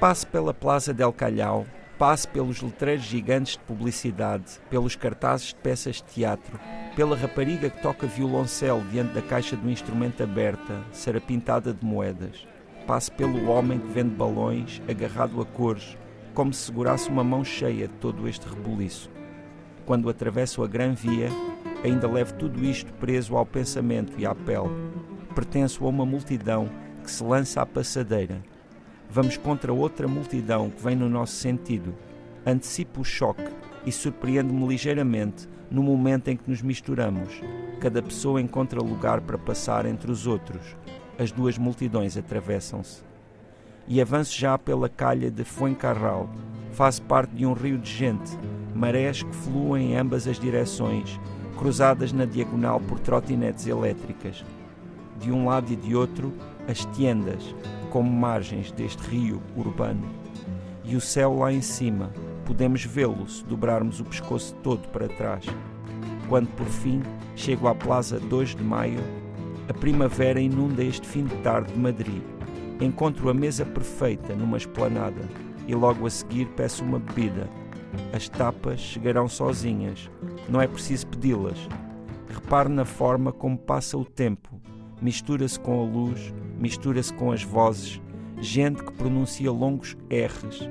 Passe pela Plaza del Calhau, passe pelos letreiros gigantes de publicidade, pelos cartazes de peças de teatro, pela rapariga que toca violoncelo diante da caixa do instrumento aberta, pintada de moedas. Passe pelo homem que vende balões, agarrado a cores, como se segurasse uma mão cheia de todo este rebuliço. Quando atravesso a Gran Via, ainda levo tudo isto preso ao pensamento e à pele. Pertenço a uma multidão que se lança à passadeira, vamos contra outra multidão que vem no nosso sentido. Antecipo o choque e surpreendo-me ligeiramente no momento em que nos misturamos. Cada pessoa encontra lugar para passar entre os outros. As duas multidões atravessam-se. E avanço já pela calha de Fuencarral. Faço parte de um rio de gente, marés que fluem em ambas as direções, cruzadas na diagonal por trotinetes elétricas. De um lado e de outro, as tiendas, como margens deste rio urbano. E o céu lá em cima, podemos vê-lo se dobrarmos o pescoço todo para trás. Quando por fim chego à Plaza 2 de Maio, a primavera inunda este fim de tarde de Madrid. Encontro a mesa perfeita numa esplanada e logo a seguir peço uma bebida. As tapas chegarão sozinhas, não é preciso pedi-las. Repare na forma como passa o tempo mistura-se com a luz, mistura-se com as vozes, gente que pronuncia longos R's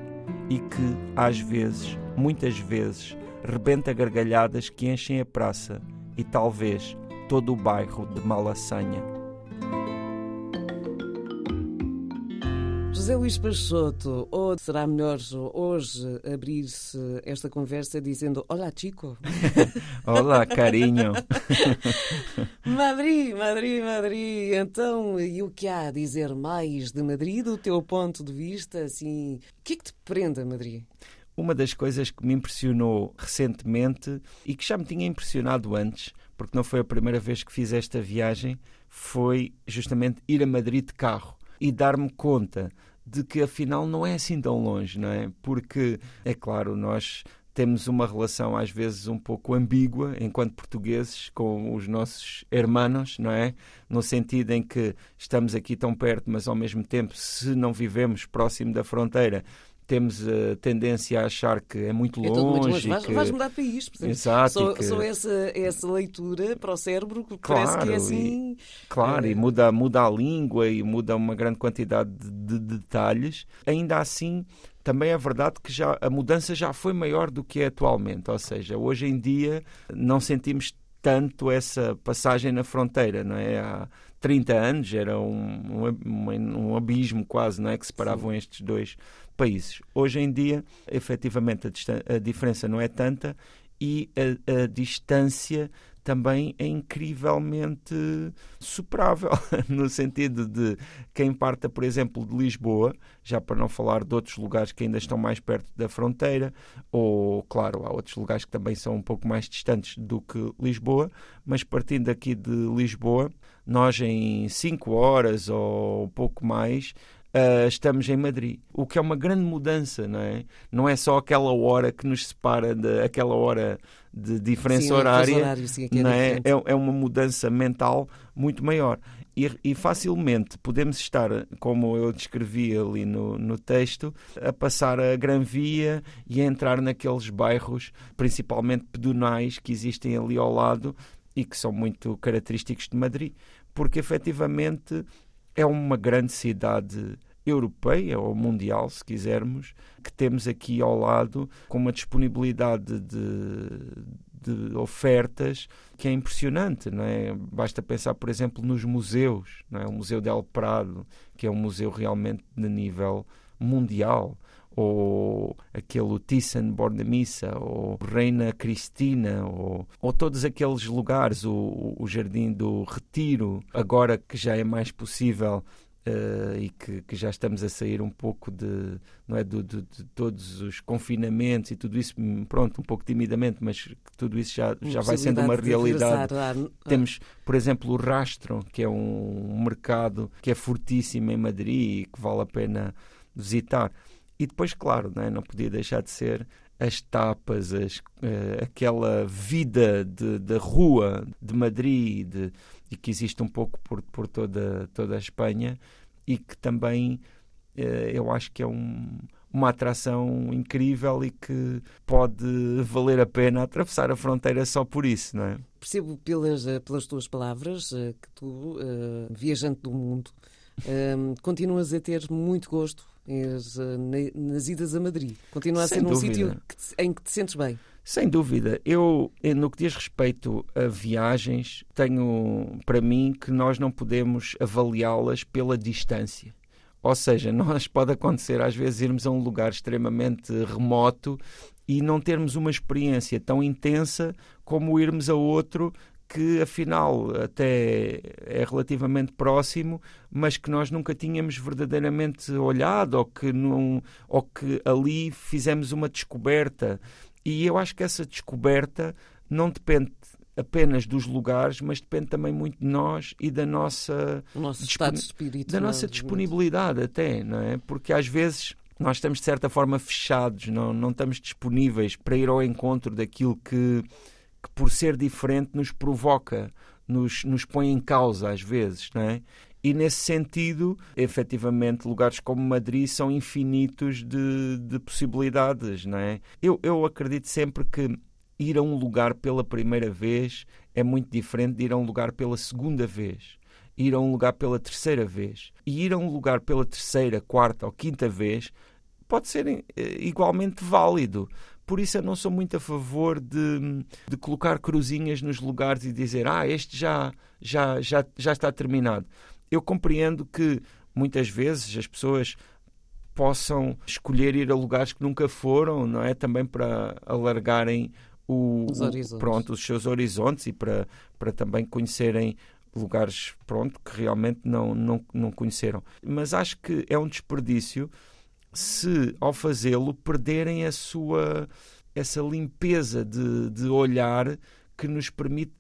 e que, às vezes, muitas vezes, rebenta gargalhadas que enchem a praça e talvez todo o bairro de Malassanha. José Luís Peixoto, ou será melhor hoje abrir-se esta conversa dizendo Olá, Chico? Olá, carinho. Madrid, Madrid, Madrid. Então, e o que há a dizer mais de Madrid, do teu ponto de vista? Assim, o que é que te prende a Madrid? Uma das coisas que me impressionou recentemente e que já me tinha impressionado antes, porque não foi a primeira vez que fiz esta viagem, foi justamente ir a Madrid de carro e dar-me conta de que afinal não é assim tão longe, não é? Porque, é claro, nós temos uma relação às vezes um pouco ambígua enquanto portugueses com os nossos hermanos, não é? No sentido em que estamos aqui tão perto, mas ao mesmo tempo, se não vivemos próximo da fronteira, temos a tendência a achar que é muito longe. É muito longe. Vais, que... vais mudar país, portanto, Exato, só, que... só essa, essa leitura para o cérebro que claro, parece que é assim. E, claro, é... e muda, muda a língua e muda uma grande quantidade de, de detalhes. Ainda assim, também é verdade que já, a mudança já foi maior do que é atualmente. Ou seja, hoje em dia não sentimos tanto essa passagem na fronteira, não é? Há 30 anos era um, um, um abismo quase, não é? Que separavam Sim. estes dois países. Hoje em dia, efetivamente, a, a diferença não é tanta e a, a distância também é incrivelmente superável, no sentido de quem parta, por exemplo, de Lisboa, já para não falar de outros lugares que ainda estão mais perto da fronteira, ou, claro, há outros lugares que também são um pouco mais distantes do que Lisboa, mas partindo aqui de Lisboa, nós em 5 horas ou um pouco mais Uh, estamos em Madrid. O que é uma grande mudança, não é? Não é só aquela hora que nos separa, de, aquela hora de diferença sim, horária, horário, sim, é não é? é? É, uma mudança mental muito maior. E, e, facilmente podemos estar, como eu descrevi ali no, no texto, a passar a Gran Via e a entrar naqueles bairros, principalmente pedonais, que existem ali ao lado e que são muito característicos de Madrid, porque efetivamente é uma grande cidade europeia ou mundial, se quisermos, que temos aqui ao lado com uma disponibilidade de, de ofertas que é impressionante, não é? Basta pensar, por exemplo, nos museus, não é? O Museu del Prado, que é um museu realmente de nível mundial ou aquele Thyssen-Bornemisza, ou Reina Cristina, ou, ou todos aqueles lugares, o, o Jardim do Retiro, agora que já é mais possível Uh, e que, que, já estamos a sair um pouco de, não é, de, de, de, todos os confinamentos e tudo isso, hum, pronto, um pouco timidamente, mas que tudo isso já, já vai sendo uma realidade. Temos, por exemplo, o Rastro, que é um mercado que é fortíssimo em Madrid e que vale a pena visitar. E depois, claro, não, é? não podia deixar de ser as tapas, as, uh, aquela vida da rua de Madrid de, e que existe um pouco por, por toda, toda a Espanha e que também eh, eu acho que é um, uma atração incrível e que pode valer a pena atravessar a fronteira só por isso, não é? Percebo pelas, eh, pelas tuas palavras que tu, viajante do mundo, continuas a ter muito gosto nas idas a Madrid. Continua a Sem ser um sítio em que te sentes bem. Sem dúvida. Eu, no que diz respeito a viagens, tenho para mim que nós não podemos avaliá-las pela distância. Ou seja, nós pode acontecer às vezes irmos a um lugar extremamente remoto e não termos uma experiência tão intensa como irmos a outro que afinal até é relativamente próximo, mas que nós nunca tínhamos verdadeiramente olhado ou que, não, ou que ali fizemos uma descoberta. E eu acho que essa descoberta não depende apenas dos lugares, mas depende também muito de nós e da nossa espírito, da nossa disponibilidade até, não é? Porque às vezes nós estamos de certa forma fechados, não, não estamos disponíveis para ir ao encontro daquilo que, que por ser diferente nos provoca, nos, nos põe em causa às vezes, não é? E nesse sentido, efetivamente, lugares como Madrid são infinitos de, de possibilidades, não é? Eu, eu acredito sempre que ir a um lugar pela primeira vez é muito diferente de ir a um lugar pela segunda vez, ir a um lugar pela terceira vez. E ir a um lugar pela terceira, quarta ou quinta vez pode ser eh, igualmente válido. Por isso eu não sou muito a favor de, de colocar cruzinhas nos lugares e dizer ah, este já, já, já, já está terminado. Eu compreendo que muitas vezes as pessoas possam escolher ir a lugares que nunca foram, não é? Também para alargarem o, os, pronto, os seus horizontes e para, para também conhecerem lugares pronto, que realmente não, não, não conheceram. Mas acho que é um desperdício se, ao fazê-lo, perderem a sua essa limpeza de, de olhar que nos permite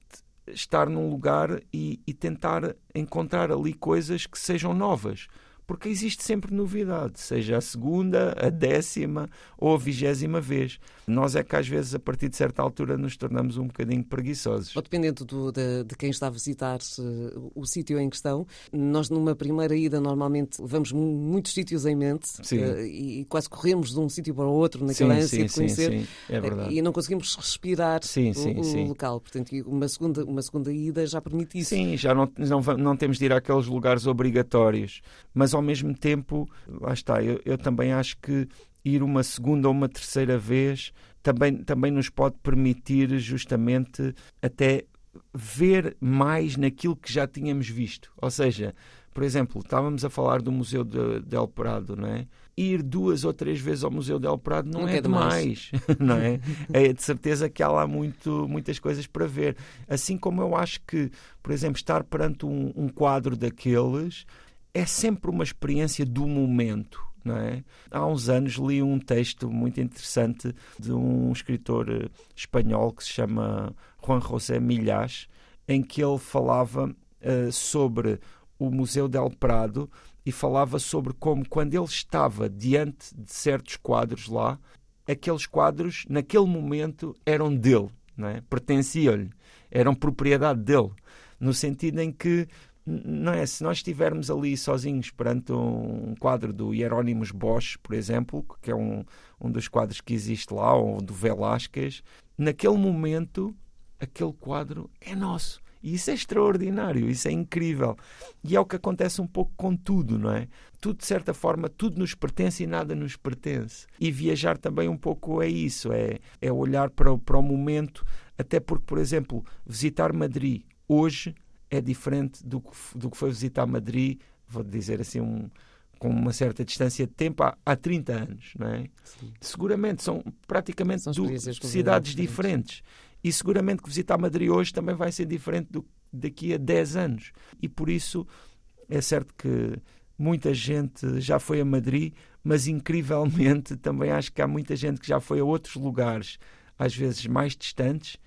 estar num lugar e, e tentar encontrar ali coisas que sejam novas porque existe sempre novidade, seja a segunda, a décima ou a vigésima vez. Nós é que às vezes, a partir de certa altura, nos tornamos um bocadinho preguiçosos. Ou dependendo do, de, de, quem está a visitar o sítio em questão, nós numa primeira ida normalmente levamos muitos sítios em mente uh, e, quase corremos de um sítio para o outro naquela sim, ânsia de conhecer sim, sim. É verdade. e não conseguimos respirar sim, o, o local. Portanto, uma segunda, uma segunda ida já permite isso. Sim, já não, não, não temos de ir àqueles lugares obrigatórios, mas ao mesmo tempo, lá está, eu, eu também acho que ir uma segunda ou uma terceira vez também, também nos pode permitir justamente até ver mais naquilo que já tínhamos visto. Ou seja, por exemplo, estávamos a falar do Museu de, de El Prado, não é? Ir duas ou três vezes ao Museu de El Prado não, não é demais, não é? É de certeza que há lá muito, muitas coisas para ver. Assim como eu acho que, por exemplo, estar perante um, um quadro daqueles é sempre uma experiência do momento. Não é? Há uns anos li um texto muito interessante de um escritor eh, espanhol que se chama Juan José Milhas, em que ele falava uh, sobre o Museu del Prado e falava sobre como, quando ele estava diante de certos quadros lá, aqueles quadros, naquele momento, eram dele, não é? pertenciam-lhe, eram propriedade dele, no sentido em que não é? Se nós estivermos ali sozinhos perante um quadro do Hieronymus Bosch, por exemplo, que é um, um dos quadros que existe lá, ou do Velázquez, naquele momento, aquele quadro é nosso. E isso é extraordinário, isso é incrível. E é o que acontece um pouco com tudo, não é? Tudo, de certa forma, tudo nos pertence e nada nos pertence. E viajar também um pouco é isso, é, é olhar para, para o momento, até porque, por exemplo, visitar Madrid hoje é diferente do que, do que foi visitar Madrid, vou dizer assim, um, com uma certa distância de tempo, há, há 30 anos. Não é? Seguramente são praticamente são cidades diferentes. E seguramente que visitar Madrid hoje também vai ser diferente do daqui a 10 anos. E por isso é certo que muita gente já foi a Madrid, mas incrivelmente também acho que há muita gente que já foi a outros lugares, às vezes mais distantes,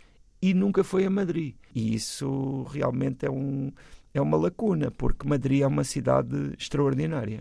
e nunca foi a Madrid. E isso realmente é, um, é uma lacuna, porque Madrid é uma cidade extraordinária.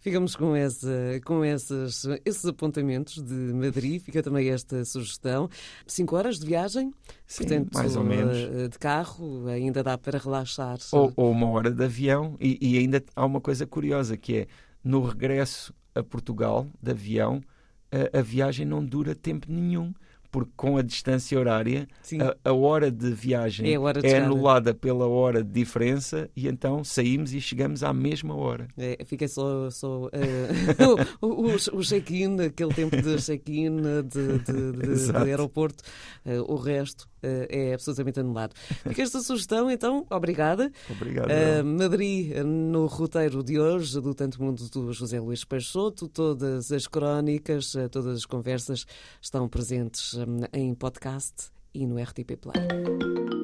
Ficamos com, esse, com esses, esses apontamentos de Madrid. Fica também esta sugestão. Cinco horas de viagem, Sim, portanto, mais ou menos. Eh, de carro, ainda dá para relaxar. Ou, ou uma hora de avião. E, e, ainda há uma coisa curiosa que é no regresso a Portugal, de avião, a, a viagem não dura tempo nenhum porque com a distância horária, a, a, hora de viagem é, hora de é anulada pela hora de diferença e então saímos e chegamos à mesma hora. É, fica só, só uh, o, o, o check-in, aquele tempo de check-in de, de, de, de, aeroporto, uh, o resto é absolutamente anulado. Fica esta sugestão, então, obrigada. Obrigado. Madrid, no roteiro de hoje, do Tanto Mundo do José Luís Peixoto, todas as crónicas, todas as conversas estão presentes em podcast e no RTP Play.